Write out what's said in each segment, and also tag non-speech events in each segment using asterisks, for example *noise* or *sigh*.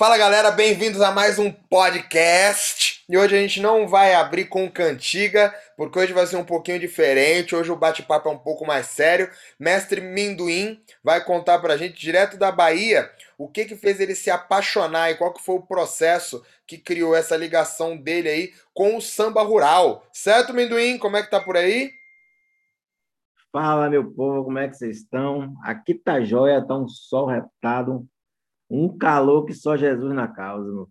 Fala galera, bem-vindos a mais um podcast. E hoje a gente não vai abrir com cantiga, porque hoje vai ser um pouquinho diferente. Hoje o bate-papo é um pouco mais sério. Mestre Minduim vai contar pra gente direto da Bahia o que que fez ele se apaixonar e qual que foi o processo que criou essa ligação dele aí com o samba rural. Certo, Minduim? Como é que tá por aí? Fala, meu povo, como é que vocês estão? Aqui tá jóia, tá um sol reptado, um calor que só Jesus na causa, meu.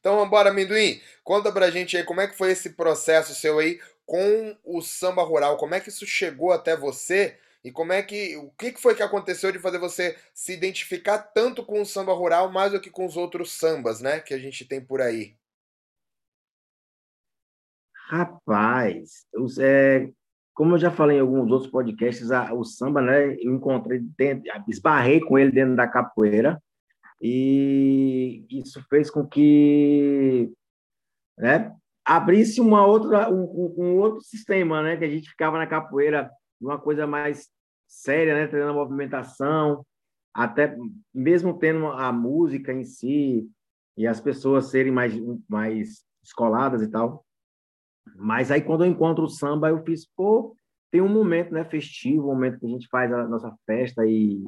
Então embora, Amendoim. Conta pra gente aí como é que foi esse processo seu aí com o samba rural. Como é que isso chegou até você? E como é que. O que foi que aconteceu de fazer você se identificar tanto com o samba rural mais do que com os outros sambas, né? Que a gente tem por aí? Rapaz, é, como eu já falei em alguns outros podcasts, a, o samba, né, eu encontrei, dentro, esbarrei com ele dentro da capoeira, e isso fez com que né, abrisse uma outra, um, um, outro sistema, né, que a gente ficava na capoeira, uma coisa mais séria, né, treinando a movimentação, até mesmo tendo a música em si e as pessoas serem mais, mais escoladas e tal, mas aí, quando eu encontro o samba, eu fiz, pô, tem um momento né, festivo, um momento que a gente faz a nossa festa e,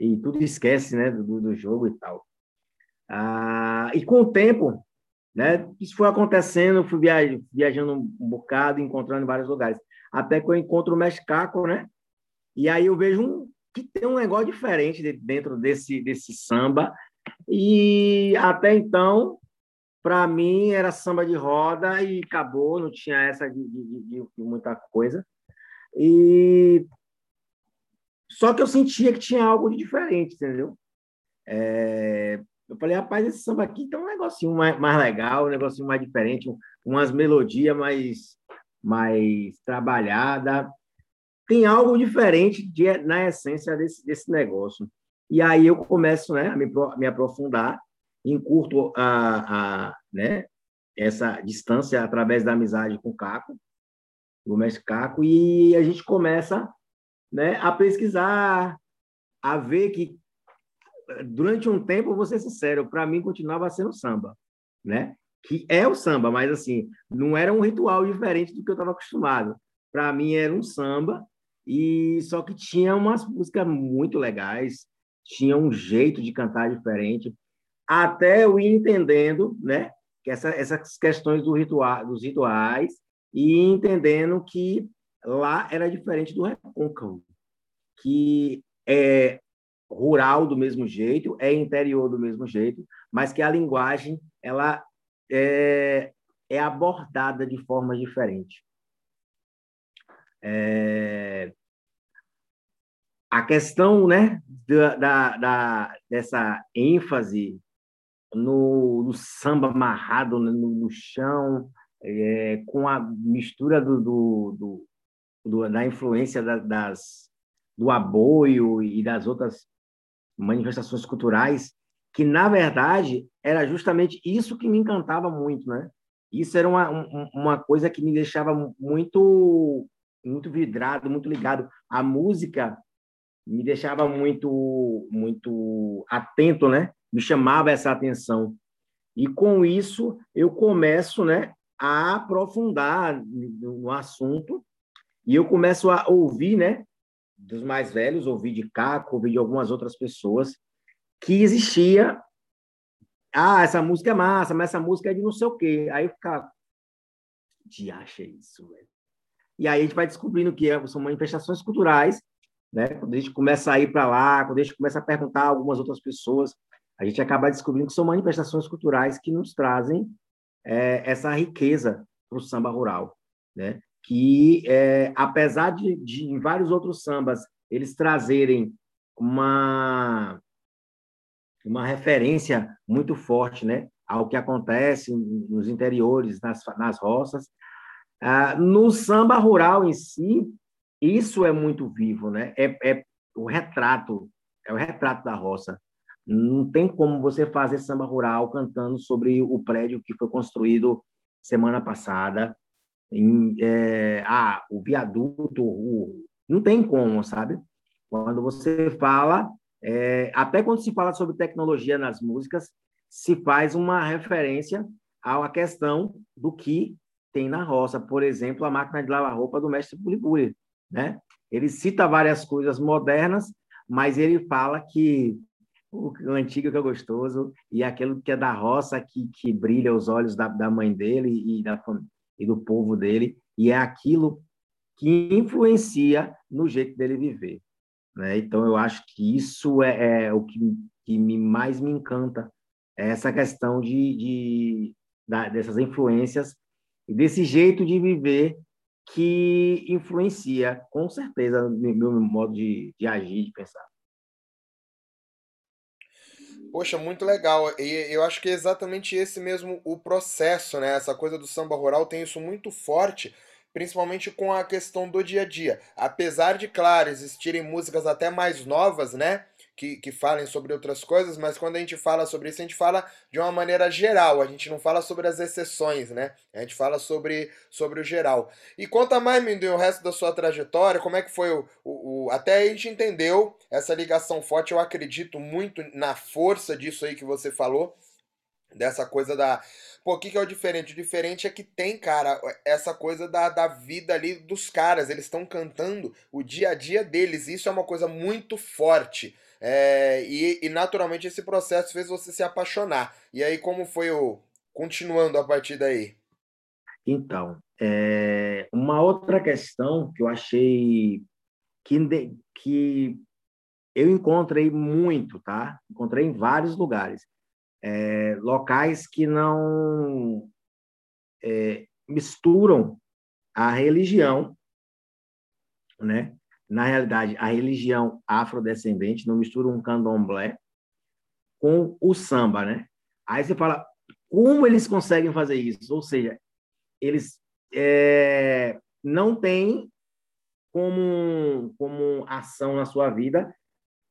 e tudo esquece né, do, do jogo e tal. Ah, e com o tempo, né, isso foi acontecendo, fui viaj viajando um bocado, encontrando em vários lugares. Até que eu encontro o Mexicaco, né? E aí eu vejo um, que tem um negócio diferente dentro desse, desse samba. E até então para mim era samba de roda e acabou, não tinha essa de, de, de, de, muita coisa. E só que eu sentia que tinha algo de diferente, entendeu? É... Eu falei, rapaz, esse samba aqui tem um negocinho mais, mais legal, um negocinho mais diferente, umas melodias mais, mais trabalhada. Tem algo diferente de, na essência desse, desse negócio. E aí eu começo né, a me, me aprofundar encurto a, a, né, essa distância através da amizade com o Caco, o mestre Caco, e a gente começa né, a pesquisar, a ver que durante um tempo, vou ser sincero, para mim continuava sendo samba, né? Que é o samba, mas assim, não era um ritual diferente do que eu estava acostumado. Para mim era um samba e só que tinha umas músicas muito legais, tinha um jeito de cantar diferente até eu ir entendendo né, que essa, essas questões do ritual, dos rituais e entendendo que lá era diferente do recôncavo, que é rural do mesmo jeito, é interior do mesmo jeito, mas que a linguagem ela é, é abordada de forma diferente. É, a questão né, da, da, da, dessa ênfase no, no samba amarrado no, no chão, é, com a mistura do, do, do, do da influência da, das, do aboio e das outras manifestações culturais, que, na verdade, era justamente isso que me encantava muito, né? Isso era uma, uma coisa que me deixava muito muito vidrado, muito ligado. A música me deixava muito muito atento, né? Me chamava essa atenção. E com isso eu começo, né, a aprofundar no assunto e eu começo a ouvir, né, dos mais velhos, ouvir de Caco, ouvir de algumas outras pessoas que existia ah, essa música é massa, mas essa música é de não sei o quê. Aí eu ficava, de acha isso, velho. E aí a gente vai descobrindo que é, são manifestações culturais, né? Quando a gente começa a ir para lá, quando a gente começa a perguntar a algumas outras pessoas, a gente acaba descobrindo que são manifestações culturais que nos trazem é, essa riqueza para o samba rural, né? que, é, apesar de, de, em vários outros sambas, eles trazerem uma, uma referência muito forte né? ao que acontece nos interiores, nas, nas roças, ah, no samba rural em si, isso é muito vivo, né? É, é o retrato, é o retrato da roça. Não tem como você fazer samba rural cantando sobre o prédio que foi construído semana passada. Em, é, ah, o viaduto, o, não tem como, sabe? Quando você fala É, até quando se fala sobre tecnologia nas músicas, se faz uma referência à questão do que tem na roça. Por exemplo, a máquina de lavar roupa do mestre Bulibuli, né? Ele cita várias coisas modernas, mas ele fala que o, antigo que é gostoso e aquilo que é da roça que, que brilha os olhos da, da mãe dele e, da, e do povo dele, e é aquilo que influencia no jeito dele viver. Né? Então, eu acho que isso é, é o que, que me, mais me encanta, é essa questão de, de da, dessas influências e desse jeito de viver que influencia, com certeza, no meu modo de, de agir, de pensar. Poxa, muito legal. E eu acho que é exatamente esse mesmo o processo, né? Essa coisa do samba rural tem isso muito forte, principalmente com a questão do dia a dia. Apesar de, claro, existirem músicas até mais novas, né? Que, que falem sobre outras coisas, mas quando a gente fala sobre isso, a gente fala de uma maneira geral, a gente não fala sobre as exceções, né? A gente fala sobre, sobre o geral. E conta mais, Mindu, o resto da sua trajetória, como é que foi o, o, o. Até a gente entendeu essa ligação forte, eu acredito muito na força disso aí que você falou, dessa coisa da. Pô, o que, que é o diferente? O diferente é que tem, cara, essa coisa da, da vida ali dos caras. Eles estão cantando o dia a dia deles. Isso é uma coisa muito forte. É, e, e, naturalmente esse processo fez você se apaixonar. E aí, como foi o. Continuando a partir daí? Então, é, uma outra questão que eu achei que, que eu encontrei muito, tá? Encontrei em vários lugares. É, locais que não é, misturam a religião, né? Na realidade, a religião afrodescendente não mistura um candomblé com o samba, né? Aí você fala, como eles conseguem fazer isso? Ou seja, eles é, não têm como, como ação na sua vida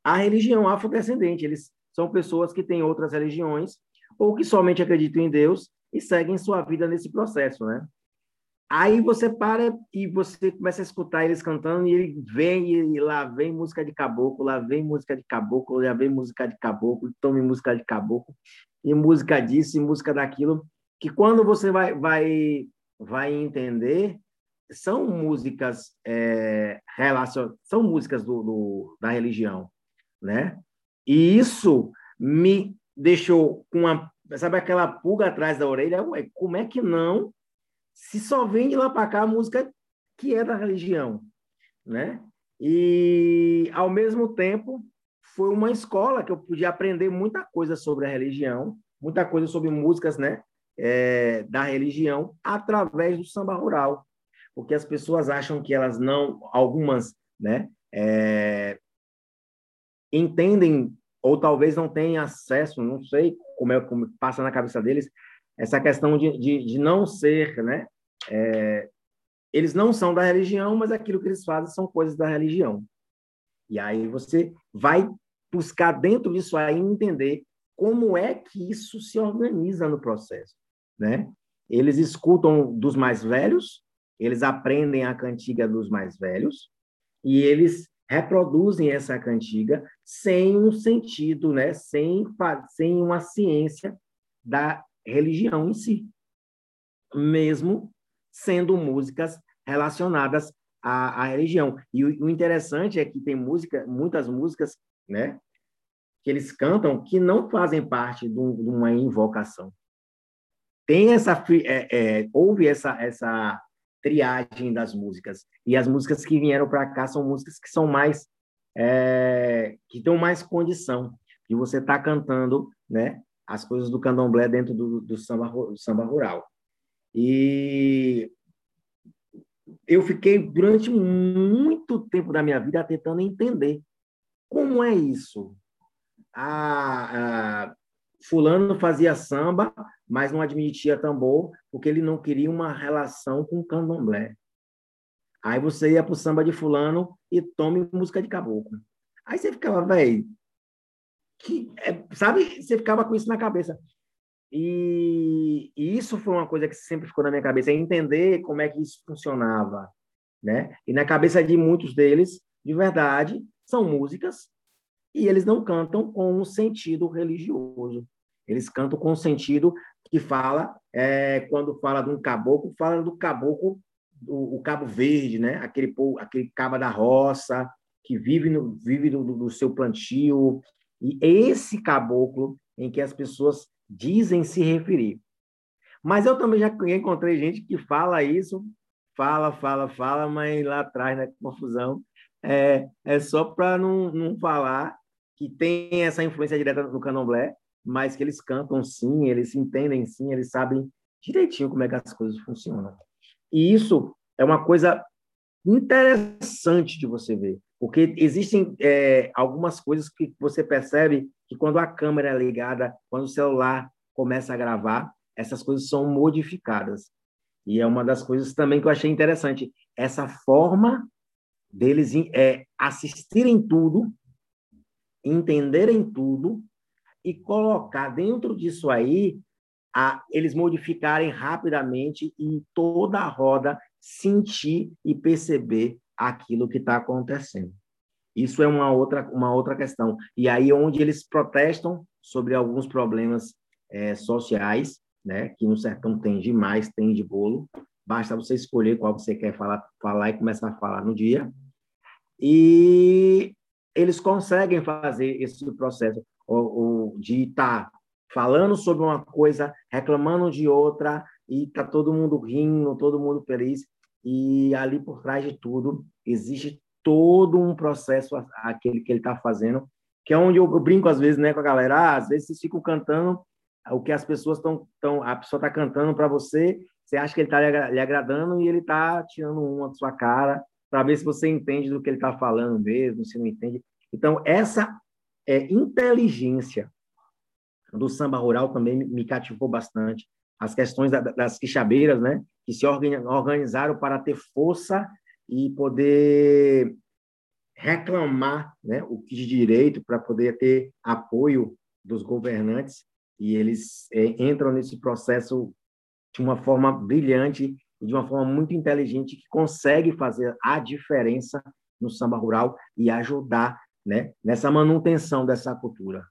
a religião afrodescendente. Eles são pessoas que têm outras religiões ou que somente acreditam em Deus e seguem sua vida nesse processo, né? Aí você para e você começa a escutar eles cantando e ele vem e lá vem música de caboclo, lá vem música de caboclo, lá vem música de caboclo, tome música de caboclo e música disso e música daquilo, que quando você vai vai vai entender são músicas é, relacion... são músicas do, do, da religião, né? E isso me deixou com uma sabe aquela pulga atrás da orelha, Ué, como é que não se só vem de lá para cá a música que é da religião, né? E ao mesmo tempo foi uma escola que eu podia aprender muita coisa sobre a religião, muita coisa sobre músicas, né? É, da religião através do samba rural, porque as pessoas acham que elas não, algumas, né? É, entendem ou talvez não tenham acesso, não sei como é como passa na cabeça deles, essa questão de, de, de não ser, né? É, eles não são da religião, mas aquilo que eles fazem são coisas da religião. E aí você vai buscar dentro disso aí entender como é que isso se organiza no processo, né? Eles escutam dos mais velhos, eles aprendem a cantiga dos mais velhos e eles reproduzem essa cantiga sem um sentido, né? Sem sem uma ciência da religião em si, mesmo sendo músicas relacionadas à, à religião. E o, o, interessante é que tem música, muitas músicas, né, que eles cantam que não fazem parte de, um, de uma invocação. Tem essa é, é, houve essa essa triagem das músicas e as músicas que vieram para cá são músicas que são mais é, que dão mais condição de você estar tá cantando, né, as coisas do candomblé dentro do, do, samba, do samba rural. E eu fiquei durante muito tempo da minha vida tentando entender como é isso. A, a, fulano fazia samba, mas não admitia tambor, porque ele não queria uma relação com o candomblé. Aí você ia para o samba de fulano e tome música de caboclo. Aí você ficava, velho, que, é, sabe? Você ficava com isso na cabeça. E, e, isso foi uma coisa que sempre ficou na minha cabeça, é entender como é que isso funcionava, né? E na cabeça de muitos deles, de verdade, são músicas e eles não cantam com um sentido religioso. Eles cantam com um sentido que fala, é, quando fala de um caboclo, fala do caboclo, do, o cabo verde, né? aquele, aquele caba da roça, que vive, no, vive do, do seu plantio. E esse caboclo em que as pessoas dizem se referir. Mas eu também já encontrei gente que fala isso, fala, fala, fala, mas lá atrás, na né, confusão, é, é só para não, não falar que tem essa influência direta no candomblé, mas que eles cantam sim, eles entendem sim, eles sabem direitinho como é que as coisas funcionam. E isso é uma coisa interessante de você ver, porque existem é, algumas coisas que você percebe que quando a câmera é ligada, quando o celular começa a gravar, essas coisas são modificadas. E é uma das coisas também que eu achei interessante, essa forma deles é, assistirem tudo, entenderem tudo e colocar dentro disso aí a, eles modificarem rapidamente e toda a roda sentir e perceber aquilo que está acontecendo. Isso é uma outra, uma outra questão. E aí onde eles protestam sobre alguns problemas é, sociais, né, que no sertão tem demais, tem de bolo. Basta você escolher qual você quer falar, falar e começar a falar no dia. E eles conseguem fazer esse processo de estar tá falando sobre uma coisa, reclamando de outra, e tá todo mundo rindo, todo mundo feliz, e ali por trás de tudo existe todo um processo aquele que ele está fazendo, que é onde eu brinco às vezes, né, com a galera, ah, às vezes vocês ficam cantando o que as pessoas estão, tão, a pessoa está cantando para você, você acha que ele está lhe agradando e ele está tirando uma da sua cara para ver se você entende do que ele está falando mesmo, se não entende. Então, essa é, inteligência do samba rural também me cativou bastante. As questões da, das quixabeiras, né, que se organizaram para ter força e poder reclamar né, o que de direito para poder ter apoio dos governantes e eles é, entram nesse processo de uma forma brilhante e de uma forma muito inteligente que consegue fazer a diferença no samba rural e ajudar né, nessa manutenção dessa cultura.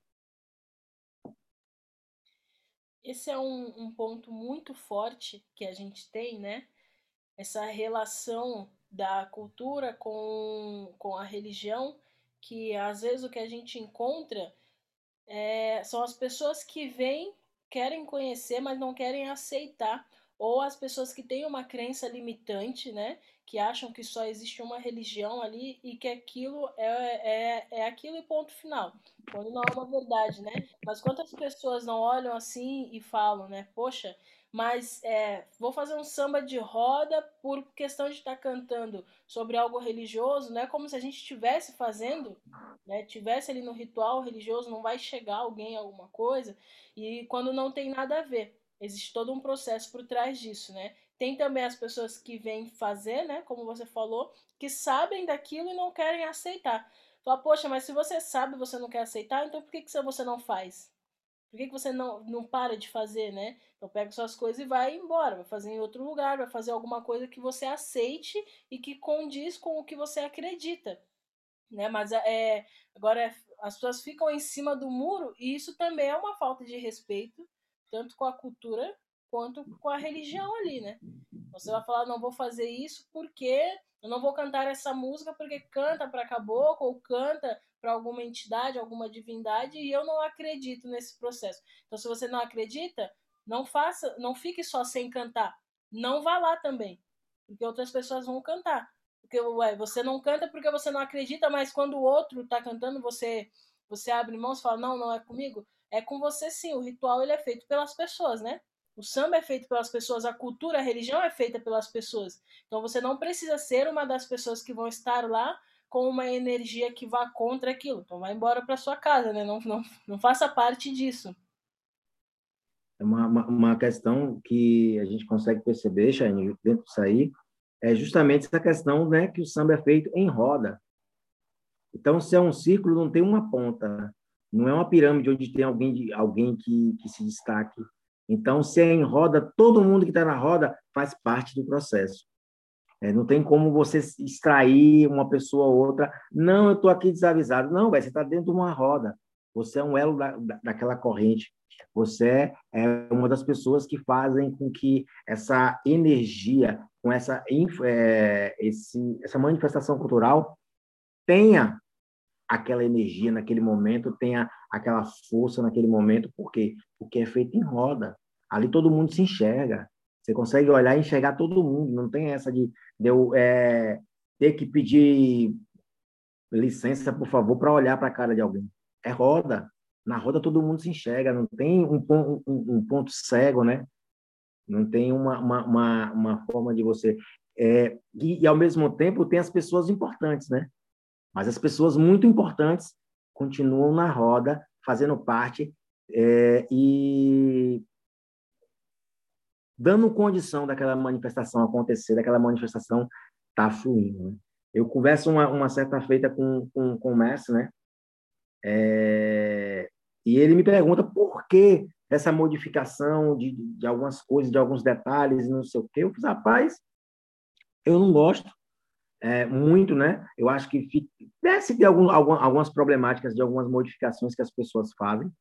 Esse é um, um ponto muito forte que a gente tem, né? Essa relação da cultura com, com a religião, que às vezes o que a gente encontra é, são as pessoas que vêm, querem conhecer, mas não querem aceitar ou as pessoas que têm uma crença limitante, né, que acham que só existe uma religião ali e que aquilo é, é, é aquilo e ponto final, quando não é uma verdade, né? Mas quantas pessoas não olham assim e falam, né, poxa, mas é, vou fazer um samba de roda por questão de estar cantando sobre algo religioso, não é como se a gente estivesse fazendo, né, tivesse ali no ritual religioso, não vai chegar alguém alguma coisa, e quando não tem nada a ver. Existe todo um processo por trás disso, né? Tem também as pessoas que vêm fazer, né, como você falou, que sabem daquilo e não querem aceitar. Fala, poxa, mas se você sabe você não quer aceitar, então por que, que você não faz? Por que, que você não, não para de fazer, né? Então pega suas coisas e vai embora, vai fazer em outro lugar, vai fazer alguma coisa que você aceite e que condiz com o que você acredita. Né? Mas é, agora as pessoas ficam em cima do muro e isso também é uma falta de respeito, tanto com a cultura quanto com a religião ali, né? Você vai falar, não vou fazer isso porque eu não vou cantar essa música porque canta para caboclo ou canta para alguma entidade, alguma divindade, e eu não acredito nesse processo. Então, se você não acredita, não faça, não fique só sem cantar. Não vá lá também, porque outras pessoas vão cantar. Porque ué, você não canta porque você não acredita, mas quando o outro está cantando, você você abre mãos e fala: "Não, não é comigo". É com você sim. O ritual ele é feito pelas pessoas, né? O samba é feito pelas pessoas, a cultura, a religião é feita pelas pessoas. Então você não precisa ser uma das pessoas que vão estar lá com uma energia que vá contra aquilo. Então vai embora para sua casa, né? Não, não, não faça parte disso. É uma, uma, uma questão que a gente consegue perceber, Chaine, dentro disso aí, é justamente essa questão né, que o samba é feito em roda. Então, se é um círculo, não tem uma ponta. Não é uma pirâmide onde tem alguém, alguém que, que se destaque. Então, se é em roda, todo mundo que está na roda faz parte do processo. É, não tem como você extrair uma pessoa ou outra. Não, eu estou aqui desavisado. Não, véio, você está dentro de uma roda. Você é um elo da, daquela corrente. Você é uma das pessoas que fazem com que essa energia, com essa, é, esse, essa manifestação cultural, tenha aquela energia naquele momento, tenha aquela força naquele momento, por quê? Porque é feito em roda. Ali todo mundo se enxerga. Você consegue olhar e enxergar todo mundo. Não tem essa de, de eu é, ter que pedir licença, por favor, para olhar para a cara de alguém. É roda. Na roda todo mundo se enxerga. Não tem um, um, um ponto cego, né? Não tem uma, uma, uma, uma forma de você. É, e, e, ao mesmo tempo, tem as pessoas importantes, né? Mas as pessoas muito importantes continuam na roda, fazendo parte é, e dando condição daquela manifestação acontecer, daquela manifestação estar tá fluindo. Né? Eu converso uma, uma, certa feita com, com, com o mestre, né? É, e ele me pergunta por que essa modificação de, de algumas coisas, de alguns detalhes, não sei o quê. Eu fiz, rapaz, eu não gosto é, muito, né? Eu acho que deve ter algum, algumas problemáticas de algumas modificações que as pessoas fazem,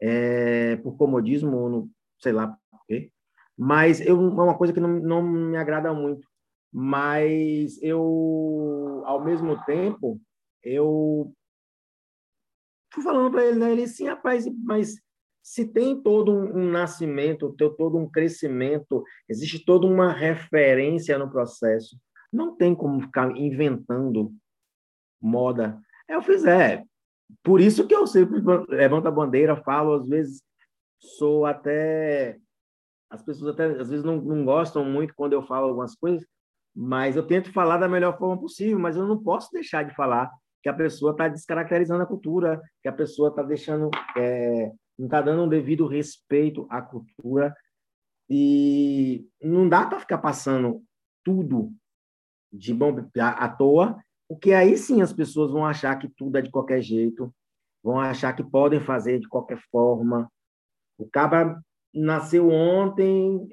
é, por comodismo, ou não, sei lá por quê. Mas eu, é uma coisa que não, não me agrada muito. Mas eu, ao mesmo tempo, eu fui falando para ele, né? Ele, sim, rapaz, mas se tem todo um, nascimento, todo um crescimento, existe toda uma referência no processo não tem como ficar inventando moda. Eu fiz, é. Por isso que eu sempre levanto a bandeira, falo, às vezes sou até. As pessoas até às vezes não, não gostam muito quando eu falo algumas coisas, mas eu tento falar da melhor forma possível, mas eu não posso deixar de falar que a pessoa está descaracterizando a cultura, que a pessoa está deixando, é, não está dando um devido respeito à cultura, e não dá para ficar passando tudo de bom à toa, porque aí sim as pessoas vão achar que tudo é de qualquer jeito, vão achar que podem fazer de qualquer forma. O cabra nasceu ontem,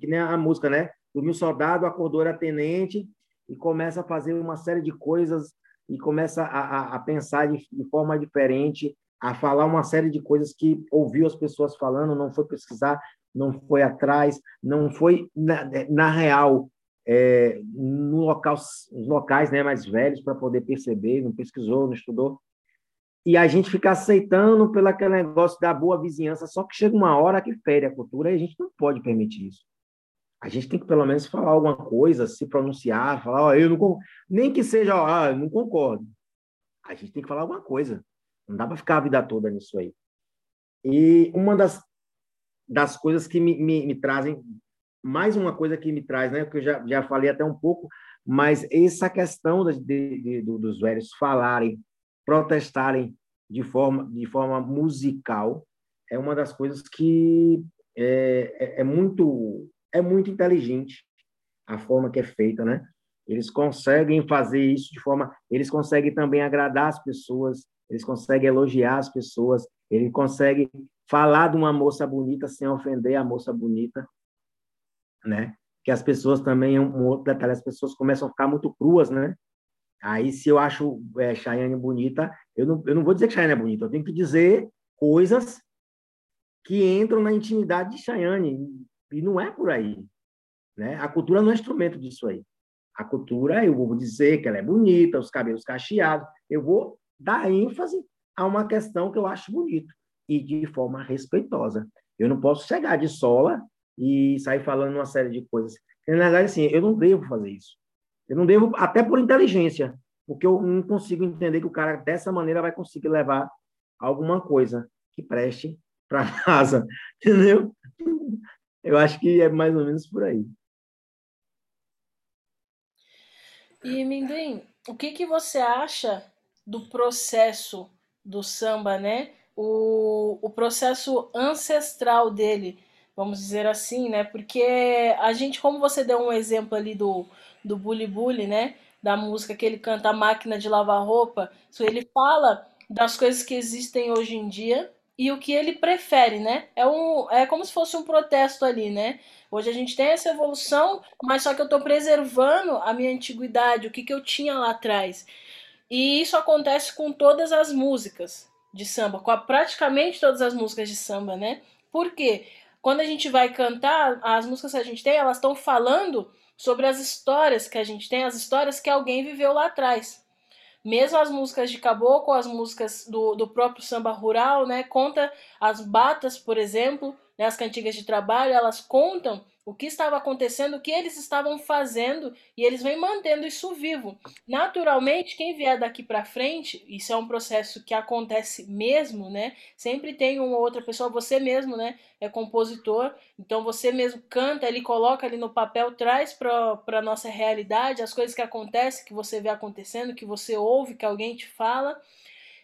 que nem a música, né? Dormiu soldado, acordou era tenente e começa a fazer uma série de coisas e começa a, a, a pensar de, de, forma diferente, a falar uma série de coisas que ouviu as pessoas falando, não foi pesquisar, não foi atrás, não foi na, na real é, no local, nos locais né, mais velhos para poder perceber, não pesquisou, não estudou. E a gente fica aceitando pelo aquele negócio da boa vizinhança, só que chega uma hora que fere a cultura e a gente não pode permitir isso. A gente tem que pelo menos falar alguma coisa, se pronunciar, falar, oh, eu não nem que seja, eu não concordo. A gente tem que falar alguma coisa. Não dá para ficar a vida toda nisso aí. E uma das, das coisas que me, me, me trazem mais uma coisa que me traz, né, que eu já, já falei até um pouco, mas essa questão de, de, de, dos velhos falarem, protestarem de forma, de forma musical, é uma das coisas que é, é, é, muito é muito inteligente a forma que é feita, né? Eles conseguem fazer isso de forma, eles conseguem também agradar as pessoas, eles conseguem elogiar as pessoas, ele consegue falar de uma moça bonita sem ofender a moça bonita, né? Que as pessoas também, um outro detalhe, as pessoas começam a ficar muito cruas, né? Aí, se eu acho é, Chayane bonita, eu não, eu não vou dizer que Chayane é bonita, eu tenho que dizer coisas que entram na intimidade de Chayane, e não é por aí. Né? A cultura não é instrumento disso aí. A cultura, eu vou dizer que ela é bonita, os cabelos cacheados, eu vou dar ênfase a uma questão que eu acho bonito, e de forma respeitosa. Eu não posso chegar de sola e sair falando uma série de coisas. Na verdade, assim, eu não devo fazer isso. Eu não devo, até por inteligência, porque eu não consigo entender que o cara dessa maneira vai conseguir levar alguma coisa que preste para *laughs* casa, entendeu? Eu acho que é mais ou menos por aí. E Minduim, o que que você acha do processo do samba, né? O, o processo ancestral dele vamos dizer assim, né? Porque a gente, como você deu um exemplo ali do, do Bully Bully, né? Da música que ele canta a máquina de lavar roupa, ele fala das coisas que existem hoje em dia, e o que ele prefere, né? É, um, é como se fosse um protesto ali, né? Hoje a gente tem essa evolução, mas só que eu estou preservando a minha antiguidade, o que, que eu tinha lá atrás. E isso acontece com todas as músicas de samba, com praticamente todas as músicas de samba, né? Por quê? Quando a gente vai cantar, as músicas que a gente tem, elas estão falando sobre as histórias que a gente tem, as histórias que alguém viveu lá atrás. Mesmo as músicas de caboclo, as músicas do, do próprio samba rural, né? Conta as batas, por exemplo, né, as cantigas de trabalho, elas contam o que estava acontecendo, o que eles estavam fazendo e eles vêm mantendo isso vivo. Naturalmente, quem vier daqui para frente, isso é um processo que acontece mesmo, né? Sempre tem uma outra pessoa, você mesmo, né? É compositor, então você mesmo canta, ele coloca ali no papel, traz para nossa realidade as coisas que acontecem, que você vê acontecendo, que você ouve, que alguém te fala.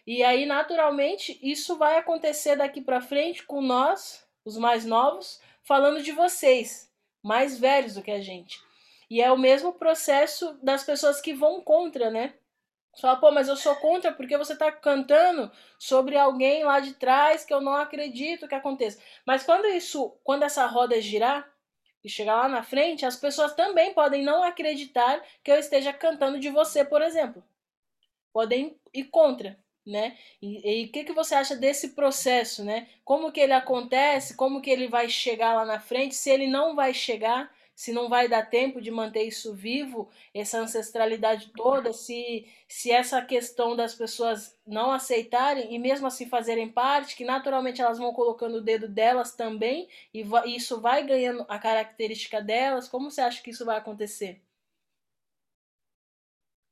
E aí, naturalmente, isso vai acontecer daqui para frente com nós, os mais novos, falando de vocês, mais velhos do que a gente. E é o mesmo processo das pessoas que vão contra, né? Fala, pô, mas eu sou contra porque você tá cantando sobre alguém lá de trás que eu não acredito que aconteça. Mas quando isso, quando essa roda girar e chegar lá na frente, as pessoas também podem não acreditar que eu esteja cantando de você, por exemplo. Podem ir contra né? E o que, que você acha desse processo, né? Como que ele acontece, como que ele vai chegar lá na frente, se ele não vai chegar, se não vai dar tempo de manter isso vivo, essa ancestralidade toda, se, se essa questão das pessoas não aceitarem e mesmo assim fazerem parte, que naturalmente elas vão colocando o dedo delas também e, e isso vai ganhando a característica delas, como você acha que isso vai acontecer?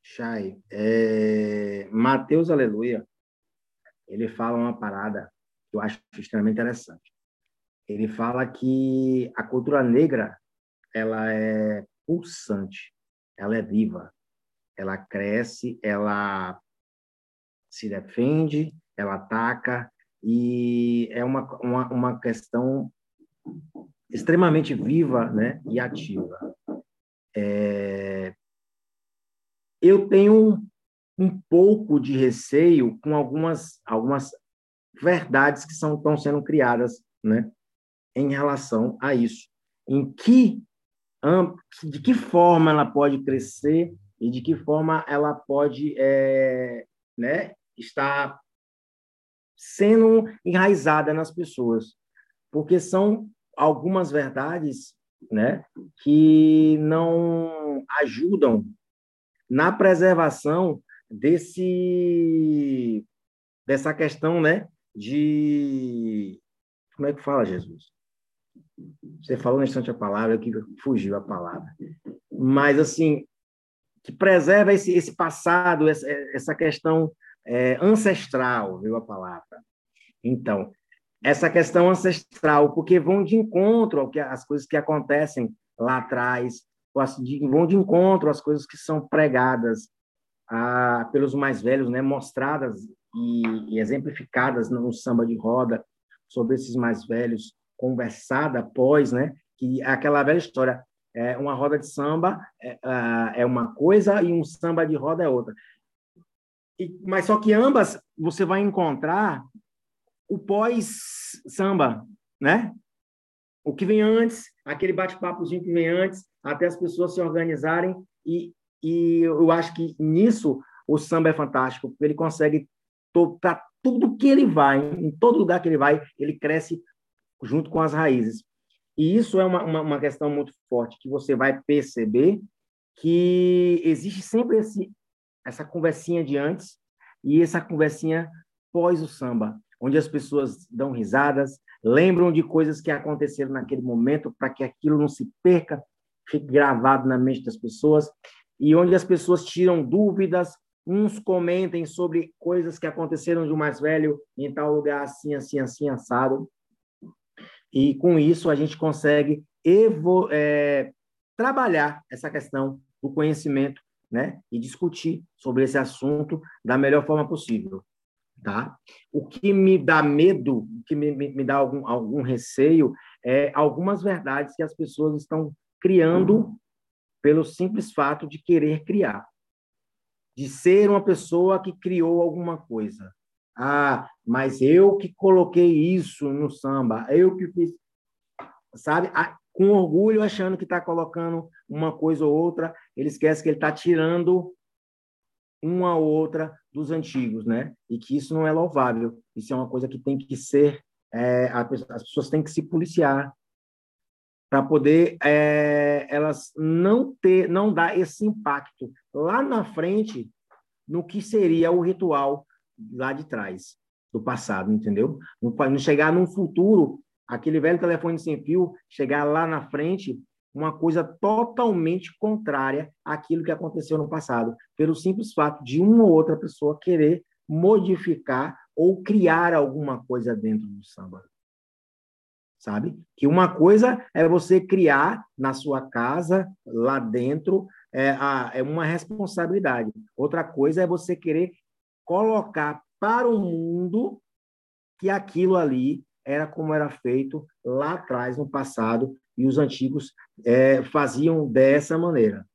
Chay, é, Mateus Aleluia, ele fala uma parada que eu acho extremamente interessante. Ele fala que a cultura negra ela é pulsante, ela é viva, ela cresce, ela se defende, ela ataca e é uma, uma, uma questão extremamente viva né, e ativa. É, eu tenho um pouco de receio com algumas, algumas verdades que são, estão sendo criadas né, em relação a isso. Em que, de que forma ela pode crescer e de que forma ela pode é, né, estar sendo enraizada nas pessoas. Porque são algumas verdades né, que não ajudam na preservação desse dessa questão, né, de como é que fala Jesus? Você falou no instante a palavra que fugiu a palavra, mas assim que preserva esse esse passado, essa, essa questão é, ancestral, viu a palavra? Então essa questão ancestral, porque vão de encontro ao que as coisas que acontecem lá atrás, vão de encontro às coisas que são pregadas ah, pelos mais velhos, né, mostradas e, e, exemplificadas no samba de roda sobre esses mais velhos, conversada após, né, que aquela velha história, é, uma roda de samba é, é uma coisa e um samba de roda é outra. E, mas só que ambas você vai encontrar o pós-samba, né? O que vem antes, aquele bate-papozinho que vem antes, até as pessoas se organizarem. E, e eu acho que nisso o samba é fantástico, porque ele consegue para tudo que ele vai, em todo lugar que ele vai, ele cresce junto com as raízes. E isso é uma, uma, uma questão muito forte, que você vai perceber que existe sempre esse, essa conversinha de antes e essa conversinha pós o samba, onde as pessoas dão risadas, lembram de coisas que aconteceram naquele momento para que aquilo não se perca fique gravado na mente das pessoas e onde as pessoas tiram dúvidas, uns comentem sobre coisas que aconteceram de um mais velho em tal lugar assim, assim, assim, assado. E com isso a gente consegue é, trabalhar essa questão do conhecimento né? e discutir sobre esse assunto da melhor forma possível. Tá? O que me dá medo, o que me, me, me dá algum, algum receio, é algumas verdades que as pessoas estão criando pelo simples fato de querer criar, de ser uma pessoa que criou alguma coisa. Ah, mas eu que coloquei isso no samba, eu que fiz, sabe? Com orgulho, achando que está colocando uma coisa ou outra, ele esquece que ele está tirando uma ou outra dos antigos, né? E que isso não é louvável. Isso é uma coisa que tem que ser, é, as pessoas têm que se policiar para poder é, elas não ter, não dar esse impacto lá na frente no que seria o ritual lá de trás do passado, entendeu? Não chegar num futuro, aquele velho telefone sem fio, chegar lá na frente uma coisa totalmente contrária àquilo que aconteceu no passado, pelo simples fato de uma ou outra pessoa querer modificar ou criar alguma coisa dentro do samba. Sabe? Que uma coisa é você criar na sua casa, lá dentro, é, a, é uma responsabilidade. Outra coisa é você querer colocar para o mundo que aquilo ali era como era feito lá atrás, no passado, e os antigos é, faziam dessa maneira.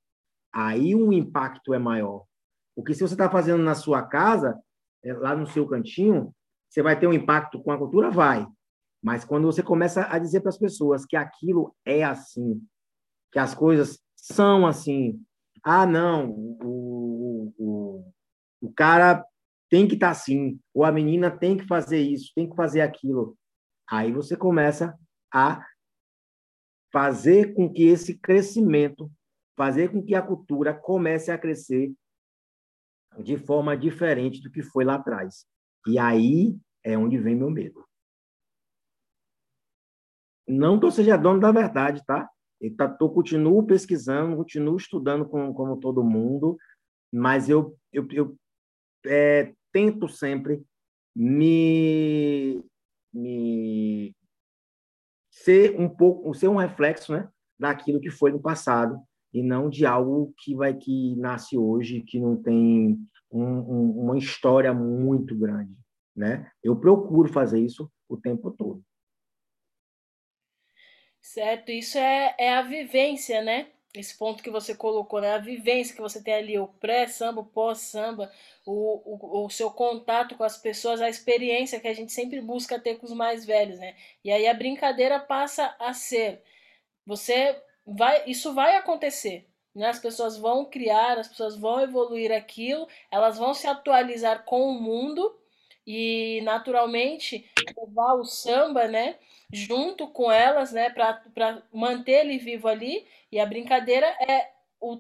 Aí o impacto é maior. Porque se você está fazendo na sua casa, é, lá no seu cantinho, você vai ter um impacto com a cultura? Vai. Mas quando você começa a dizer para as pessoas que aquilo é assim, que as coisas são assim, ah, não, o, o, o cara tem que estar tá assim, ou a menina tem que fazer isso, tem que fazer aquilo. Aí você começa a fazer com que esse crescimento, fazer com que a cultura comece a crescer de forma diferente do que foi lá atrás. E aí é onde vem meu medo. Não que eu seja dono da verdade, tá? Eu tá, tô, continuo pesquisando, continuo estudando como, todo mundo, mas eu, eu, eu é, tento sempre me, me ser um pouco, ser um reflexo, né, daquilo que foi no passado e não de algo que vai que nasce hoje, que não tem um, um, uma história muito grande, né? Eu procuro fazer isso o tempo todo. Certo, isso é, é a vivência, né? Esse ponto que você colocou, né? A vivência que você tem ali, o pré-samba, o pós-samba, o, o, o seu contato com as pessoas, a experiência que a gente sempre busca ter com os mais velhos, né? E aí a brincadeira passa a ser. Você vai. Isso vai acontecer. Né? As pessoas vão criar, as pessoas vão evoluir aquilo, elas vão se atualizar com o mundo e naturalmente levar o samba, né? Junto com elas, né? Para manter ele vivo ali. E a brincadeira é o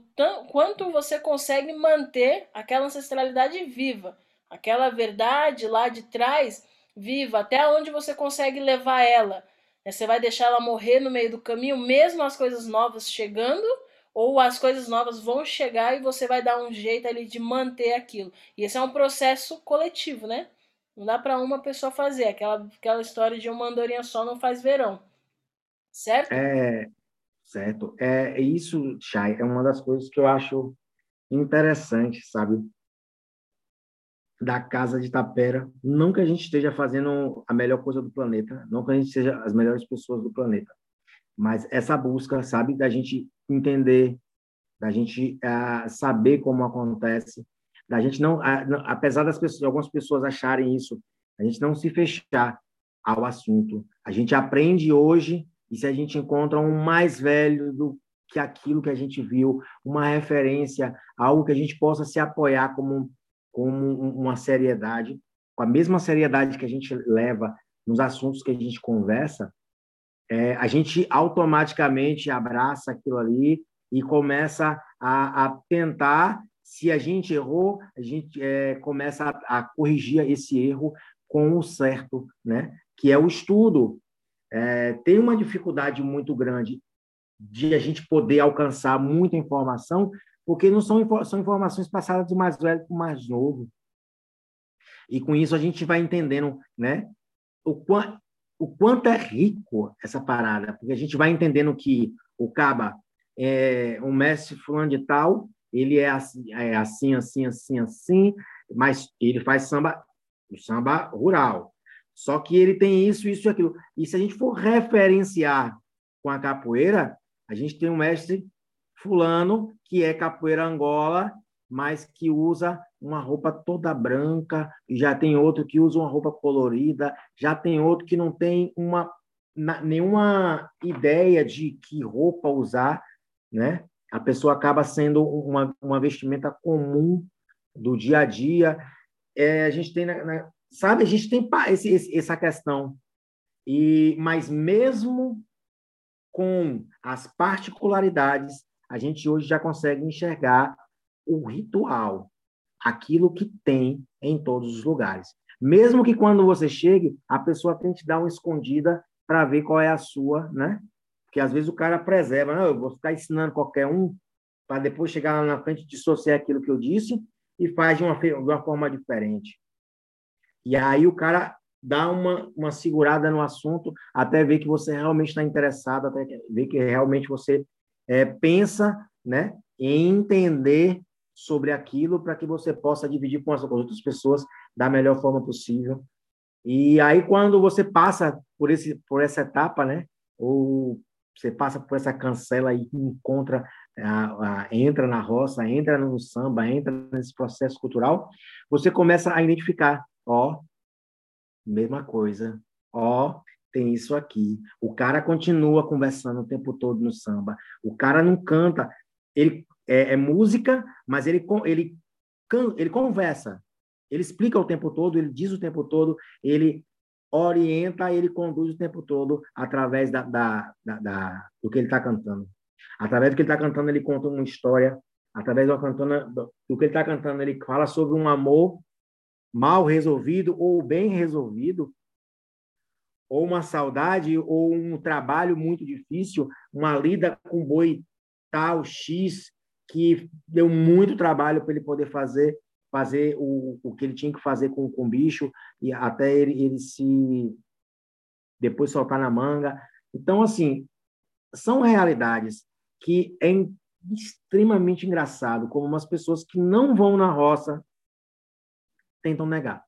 quanto você consegue manter aquela ancestralidade viva, aquela verdade lá de trás viva, até onde você consegue levar ela. Né? Você vai deixar ela morrer no meio do caminho, mesmo as coisas novas chegando, ou as coisas novas vão chegar e você vai dar um jeito ali de manter aquilo. E esse é um processo coletivo, né? Não dá para uma pessoa fazer. Aquela, aquela história de uma andorinha só não faz verão. Certo? É, certo. É, isso, Chay, é uma das coisas que eu acho interessante, sabe? Da Casa de Tapera. Não que a gente esteja fazendo a melhor coisa do planeta, não que a gente seja as melhores pessoas do planeta, mas essa busca, sabe, da gente entender, da gente uh, saber como acontece, da gente não, apesar das pessoas, algumas pessoas acharem isso, a gente não se fechar ao assunto. A gente aprende hoje e se a gente encontra um mais velho do que aquilo que a gente viu, uma referência, algo que a gente possa se apoiar como, como uma seriedade, com a mesma seriedade que a gente leva nos assuntos que a gente conversa, é, a gente automaticamente abraça aquilo ali e começa a, a tentar, se a gente errou, a gente é, começa a, a, corrigir esse erro com o certo, né? que é o estudo, é, tem uma dificuldade muito grande de a gente poder alcançar muita informação, porque não são, são informações passadas de mais velho para mais novo. E com isso a gente vai entendendo né, o, quanto, o quanto é rico essa parada, porque a gente vai entendendo que o Caba é um mestre fulano de tal, ele é assim, é assim, assim, assim, assim, mas ele faz samba, samba rural. Só que ele tem isso, isso e aquilo. E se a gente for referenciar com a capoeira, a gente tem um mestre fulano que é capoeira Angola, mas que usa uma roupa toda branca, já tem outro que usa uma roupa colorida, já tem outro que não tem uma nenhuma ideia de que roupa usar, né? A pessoa acaba sendo uma, uma vestimenta comum do dia a dia. É, a gente tem, sabe, a gente tem esse, esse, essa questão. E mas mesmo com as particularidades, a gente hoje já consegue enxergar o ritual, aquilo que tem em todos os lugares. Mesmo que quando você chegue, a pessoa tente dar uma escondida para ver qual é a sua, né? Porque às vezes o cara preserva, não, eu vou ficar ensinando qualquer um para depois chegar lá na frente dissociar aquilo que eu disse e faz de uma, de uma forma diferente. E aí o cara dá uma, uma segurada no assunto até ver que você realmente está interessado, até ver que realmente você é, pensa né, em entender sobre aquilo para que você possa dividir com as outras pessoas da melhor forma possível. E aí quando você passa por esse por essa etapa, né, você passa por essa cancela e encontra a, a, entra na roça, entra no samba, entra nesse processo cultural, você começa a identificar, ó, mesma coisa, ó, tem isso aqui. O cara continua conversando o tempo todo no samba. O cara não canta, ele é, é música, mas ele ele ele conversa. Ele explica o tempo todo, ele diz o tempo todo, ele orienta, ele conduz o tempo todo através da, da, da, da do que ele está cantando. Através do que ele está cantando, ele conta uma história. Através do, do que ele está cantando, ele fala sobre um amor mal resolvido ou bem resolvido, ou uma saudade, ou um trabalho muito difícil, uma lida com boi tal X que deu muito trabalho para ele poder fazer fazer o, o que ele tinha que fazer com, com o bicho e até ele, ele se depois soltar na manga. Então, assim, são realidades que é extremamente engraçado como umas pessoas que não vão na roça tentam negar.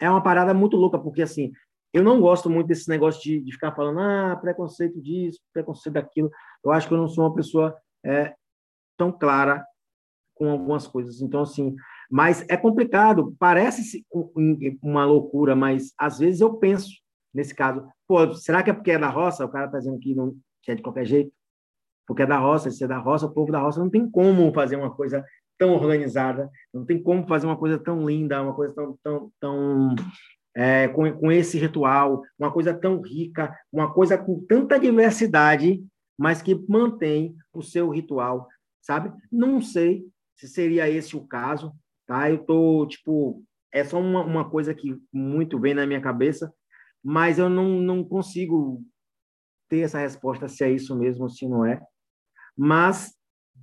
É uma parada muito louca, porque assim, eu não gosto muito desse negócio de, de ficar falando, ah, preconceito disso, preconceito daquilo. Eu acho que eu não sou uma pessoa é, tão clara com algumas coisas. Então, assim, mas é complicado, parece uma loucura, mas às vezes eu penso nesse caso, pô, será que é porque é da roça? O cara está dizendo que, não, que é de qualquer jeito? Porque é da roça, se é da roça, o povo da roça não tem como fazer uma coisa tão organizada, não tem como fazer uma coisa tão linda, uma coisa tão, tão, tão é, com, com esse ritual, uma coisa tão rica, uma coisa com tanta diversidade, mas que mantém o seu ritual, sabe? Não sei se seria esse o caso, tá? Eu tô, tipo, é só uma, uma coisa que muito vem na minha cabeça, mas eu não, não consigo ter essa resposta se é isso mesmo ou se não é. Mas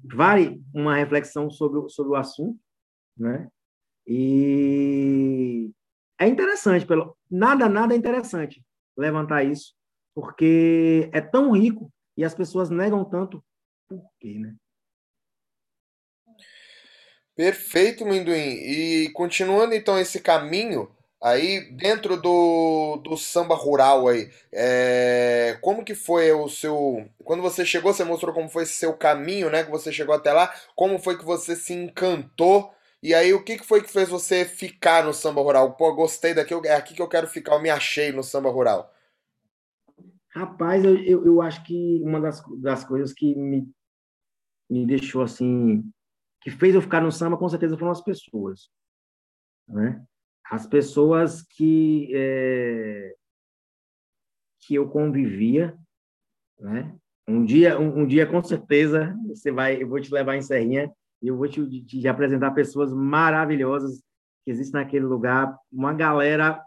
vale uma reflexão sobre, sobre o assunto, né? E é interessante, pelo nada, nada é interessante levantar isso, porque é tão rico e as pessoas negam tanto. Por quê, né? Perfeito, Minduim. E continuando então esse caminho, aí dentro do, do samba rural aí, é, como que foi o seu... Quando você chegou, você mostrou como foi esse seu caminho, né? Que você chegou até lá. Como foi que você se encantou? E aí, o que, que foi que fez você ficar no samba rural? Pô, gostei daqui, é aqui que eu quero ficar, eu me achei no samba rural. Rapaz, eu, eu, eu acho que uma das, das coisas que me, me deixou assim que fez eu ficar no samba, com certeza, foram as pessoas. Né? As pessoas que, é, que eu convivia, né? Um dia, um, um, dia com certeza, você vai, eu vou te levar em Serrinha e eu vou te, te, apresentar pessoas maravilhosas que existem naquele lugar, uma galera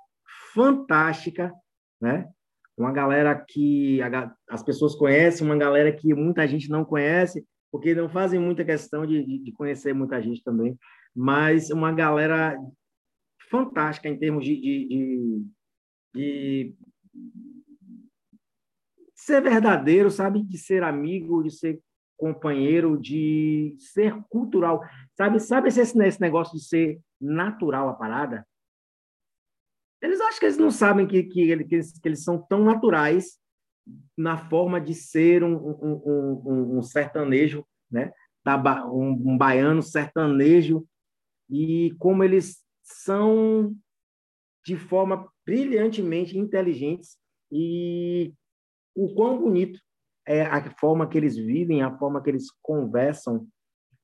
fantástica, né? Uma galera que a, as pessoas conhecem, uma galera que muita gente não conhece, porque não fazem muita questão de, de conhecer muita gente também, mas uma galera fantástica em termos de, de, de, ser verdadeiro, sabe? De ser amigo, de ser companheiro, de ser cultural. Sabe, sabe esse, esse negócio de ser natural a parada? Eles acham que eles não sabem que, que, eles, que eles são tão naturais na forma de ser um, um, um, um sertanejo, né? Um, baiano sertanejo e como eles são de forma brilhantemente inteligentes e o quão bonito é a forma que eles vivem, a forma que eles conversam,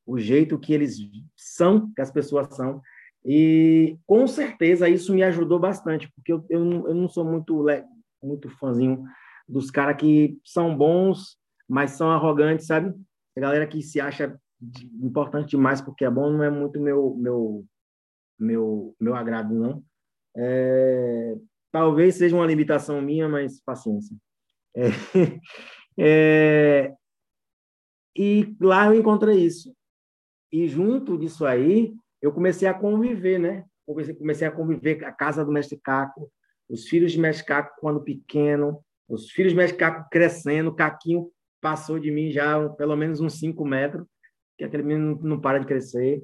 o jeito que eles são, que as pessoas são. E com certeza isso me ajudou bastante, porque eu, eu, não, eu não sou muito, muito fãzinho dos caras que são bons, mas são arrogantes, sabe? A galera que se acha importante demais porque é bom não é muito meu meu meu meu agrado não. É, talvez seja uma limitação minha, mas paciência. É, *laughs* é, e lá eu encontrei isso. E junto disso aí, eu comecei a conviver, né? Comecei, comecei a conviver a casa do mestre Caco, os filhos de mestre Caco quando pequeno, os filhos de mestre Caco crescendo, Caquinho passou de mim já pelo menos uns 5 metros, que aquele menino não para de crescer.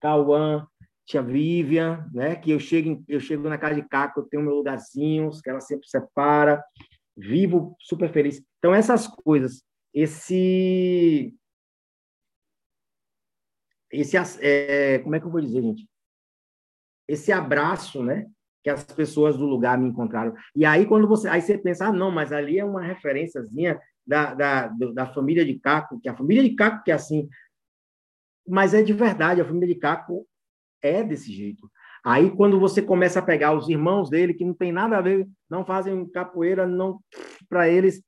Cauã, tia Vivian, né? Que eu chego, eu chego na casa de Caco, eu tenho meu lugarzinho, que ela sempre separa, vivo super feliz. Então essas coisas, esse esse é, como é que eu vou dizer, gente? Esse abraço, né? Que as pessoas do lugar me encontraram. E aí quando você, aí você pensa, ah, não, mas ali é uma referênciazinha da, da, da família de Caco, que a família de Caco que é assim, mas é de verdade, a família de Caco é desse jeito. Aí, quando você começa a pegar os irmãos dele, que não tem nada a ver, não fazem capoeira, não para eles,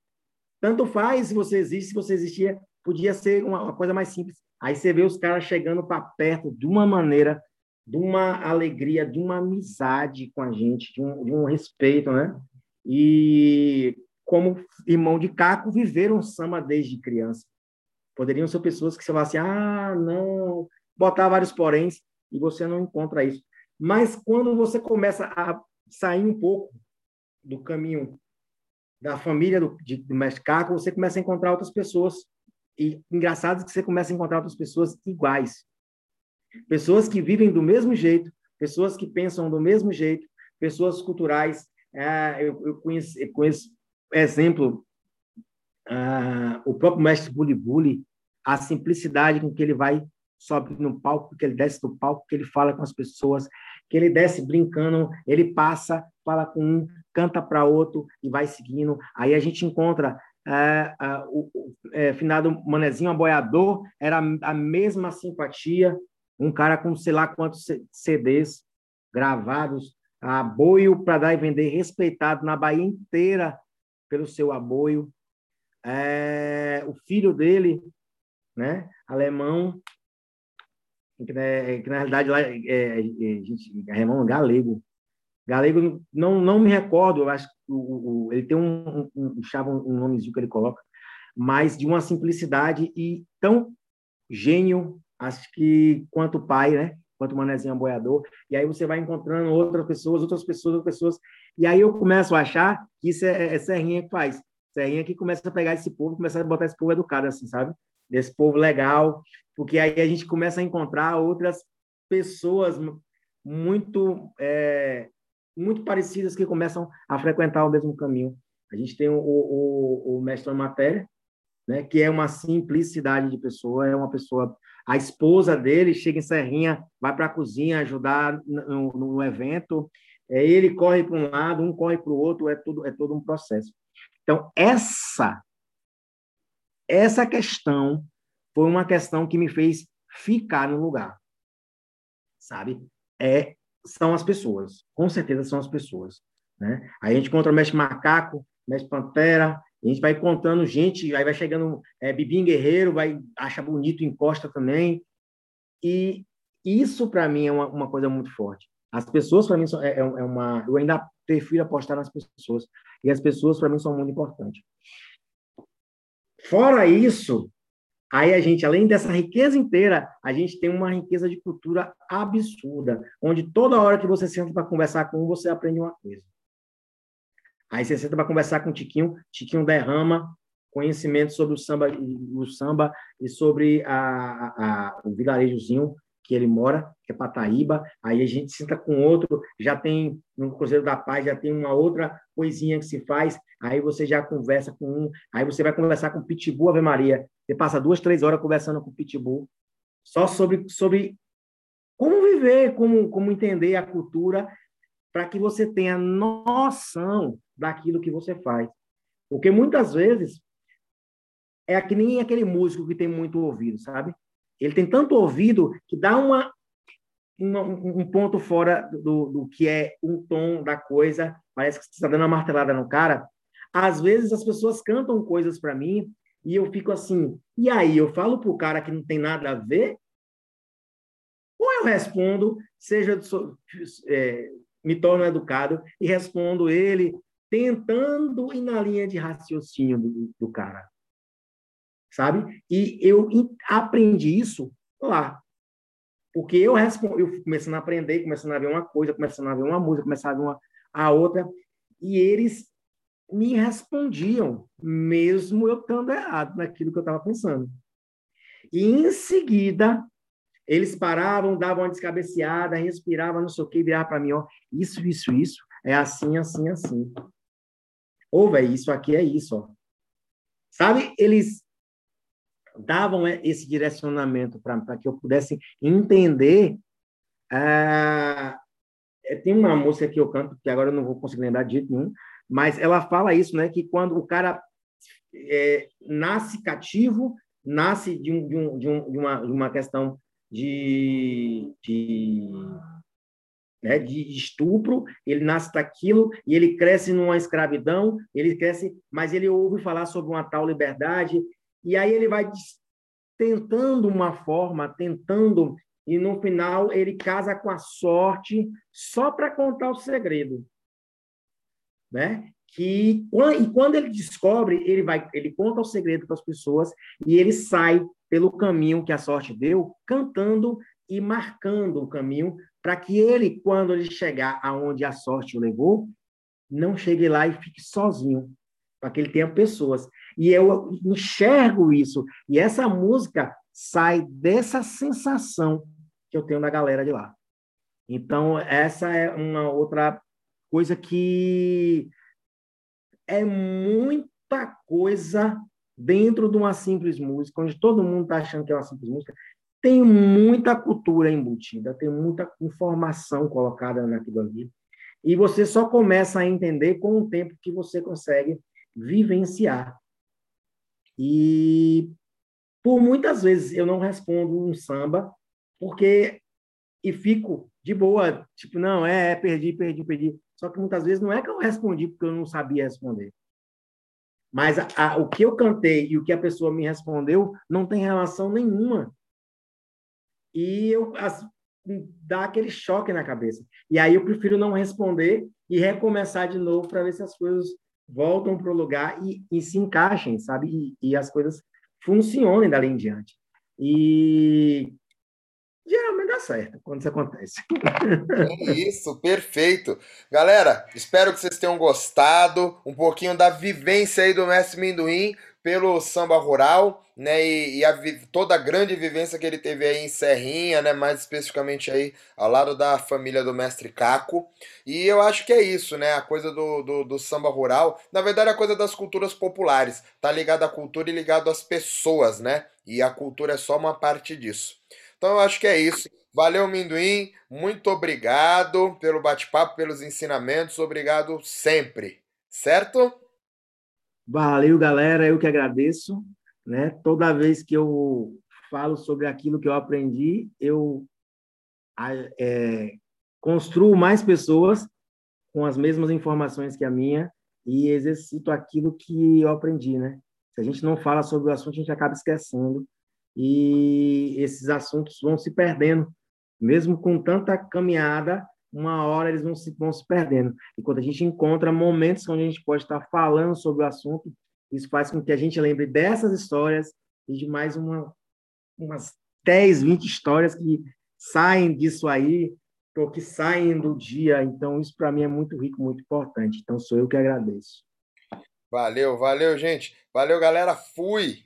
tanto faz se você existe, se você existia, podia ser uma, uma coisa mais simples. Aí você vê os caras chegando para perto de uma maneira, de uma alegria, de uma amizade com a gente, de um, de um respeito, né? E como irmão de Caco, viveram samba desde criança. Poderiam ser pessoas que você fala assim, ah, não, botar vários poréns, e você não encontra isso. Mas quando você começa a sair um pouco do caminho da família do, de, do mestre Caco, você começa a encontrar outras pessoas. E engraçado que você começa a encontrar outras pessoas iguais. Pessoas que vivem do mesmo jeito, pessoas que pensam do mesmo jeito, pessoas culturais. É, eu, eu, conheço, eu conheço exemplo, uh, o próprio mestre Bully Bully, a simplicidade com que ele vai, sobe no palco, que ele desce do palco, que ele fala com as pessoas, que ele desce brincando, ele passa, fala com um, canta para outro e vai seguindo. Aí a gente encontra uh, uh, o, é, finado Manezinho Aboiador, era a mesma simpatia, um cara com sei lá quantos CDs gravados, aboio para dar e vender, respeitado na Bahia inteira pelo seu apoio. É, o filho dele, né, alemão, que, né, que na realidade lá é, é, gente, alemão galego. Galego, não, não me recordo, eu acho que o, o, ele tem um, um, um, um nomezinho que ele coloca, mas de uma simplicidade e tão gênio, acho que quanto pai, né? Quanto manezinho boiador. E aí você vai encontrando outras pessoas, outras pessoas, outras pessoas, e aí eu começo a achar que isso é, é Serrinha que faz. Serrinha que começa a pegar esse povo, começa a botar esse povo educado, assim, sabe? Desse povo legal, porque aí a gente começa a encontrar outras pessoas muito é, muito parecidas que começam a frequentar o mesmo caminho. A gente tem o, o, o mestre matéria, né, que é uma simplicidade de pessoa, é uma pessoa. A esposa dele chega em Serrinha, vai para a cozinha ajudar no, no evento, é, ele corre para um lado, um corre para o outro, é é todo um processo. Então essa essa questão foi uma questão que me fez ficar no lugar, sabe? É são as pessoas, com certeza são as pessoas, né? A gente encontra o mestre macaco, mestre pantera, a gente vai encontrando gente, aí vai chegando é, Bibim Guerreiro, vai acha bonito, encosta também, e isso para mim é uma, uma coisa muito forte. As pessoas, para mim, são, é, é, é uma. Eu ainda prefiro apostar nas pessoas. E as pessoas, para mim, são muito importantes. Fora isso, aí a gente, além dessa riqueza inteira, a gente tem uma riqueza de cultura absurda, onde toda hora que você senta para conversar com um, você aprende uma coisa. Aí você senta para conversar com o Tiquinho, Tiquinho derrama conhecimento sobre o samba, o samba e sobre a, a, o vilarejozinho que ele mora, que é Pataíba, aí a gente senta com outro, já tem no Cruzeiro da Paz, já tem uma outra coisinha que se faz, aí você já conversa com um, aí você vai conversar com o Pitbull Ave Maria, você passa duas, três horas conversando com o Pitbull, só sobre, sobre como viver, como, como entender a cultura, para que você tenha noção daquilo que você faz. Porque muitas vezes é que nem aquele músico que tem muito ouvido, sabe? Ele tem tanto ouvido que dá uma, uma um ponto fora do, do que é um tom da coisa, parece que você está dando uma martelada no cara. Às vezes as pessoas cantam coisas para mim e eu fico assim, e aí eu falo pro cara que não tem nada a ver? Ou eu respondo, seja é, me torno educado e respondo ele tentando ir na linha de raciocínio do, do cara sabe? E eu aprendi isso lá. Porque eu respondo, eu começando a aprender, começando a ver uma coisa, começando a ver uma música, começando a ver uma, a outra, e eles me respondiam, mesmo eu estando errado naquilo que eu estava pensando. E em seguida, eles paravam, davam uma descabeceada, respiravam, não sei o quê, viravam para mim, ó, isso, isso, isso, é assim, assim, assim. Ou, velho, isso aqui é isso, ó. Sabe? Eles davam esse direcionamento para que eu pudesse entender. Ah, é, tem uma música que eu canto, que agora eu não vou conseguir lembrar de jeito nenhum, mas ela fala isso, né? Que quando o cara é, nasce cativo, nasce de, um, de, um, de, um, de, uma, de uma questão de, de, né, de estupro, ele nasce daquilo e ele cresce numa escravidão, ele cresce, mas ele ouve falar sobre uma tal liberdade, e aí ele vai tentando uma forma, tentando, e no final ele casa com a sorte só para contar o segredo. Né? Que, e quando ele descobre, ele vai, ele conta o segredo para as pessoas e ele sai pelo caminho que a sorte deu, cantando e marcando o caminho para que ele, quando ele chegar aonde a sorte o levou, não chegue lá e fique sozinho, para que ele tenha pessoas. E eu enxergo isso. E essa música sai dessa sensação que eu tenho da galera de lá. Então, essa é uma outra coisa que é muita coisa dentro de uma simples música, onde todo mundo está achando que é uma simples música. Tem muita cultura embutida, tem muita informação colocada naquilo ali. E você só começa a entender com o tempo que você consegue vivenciar. E por muitas vezes eu não respondo um samba, porque e fico de boa, tipo, não, é, é, perdi, perdi, perdi. Só que muitas vezes não é que eu respondi porque eu não sabia responder. Mas a, a, o que eu cantei e o que a pessoa me respondeu não tem relação nenhuma. E eu as, dá aquele choque na cabeça. E aí eu prefiro não responder e recomeçar de novo para ver se as coisas voltam para o lugar e, e, se encaixem, sabe? E, e, as coisas funcionem dali em diante. E dá certo quando isso acontece. É isso, perfeito. Galera, espero que vocês tenham gostado um pouquinho da vivência aí do Mestre Minduim pelo samba rural, né, e, e a, toda a grande vivência que ele teve aí em Serrinha, né, mais especificamente aí ao lado da família do mestre Caco. E eu acho que é isso, né, a coisa do, do, do samba rural, na verdade a coisa das culturas populares, tá ligado à cultura e ligado às pessoas, né, e a cultura é só uma parte disso. Então eu acho que é isso. Valeu, Minduim, muito obrigado pelo bate-papo, pelos ensinamentos, obrigado sempre, certo? Valeu, galera. Eu que agradeço. Né? Toda vez que eu falo sobre aquilo que eu aprendi, eu é, construo mais pessoas com as mesmas informações que a minha e exercito aquilo que eu aprendi, né? Se a gente não fala sobre o assunto, a gente acaba esquecendo e esses assuntos vão se perdendo, mesmo com tanta caminhada, uma hora eles vão se, vão se perdendo. E quando a gente encontra momentos onde a gente pode estar falando sobre o assunto, isso faz com que a gente lembre dessas histórias e de mais uma, umas 10, 20 histórias que saem disso aí, ou que saem do dia. Então, isso para mim é muito rico, muito importante. Então, sou eu que agradeço. Valeu, valeu, gente. Valeu, galera. Fui!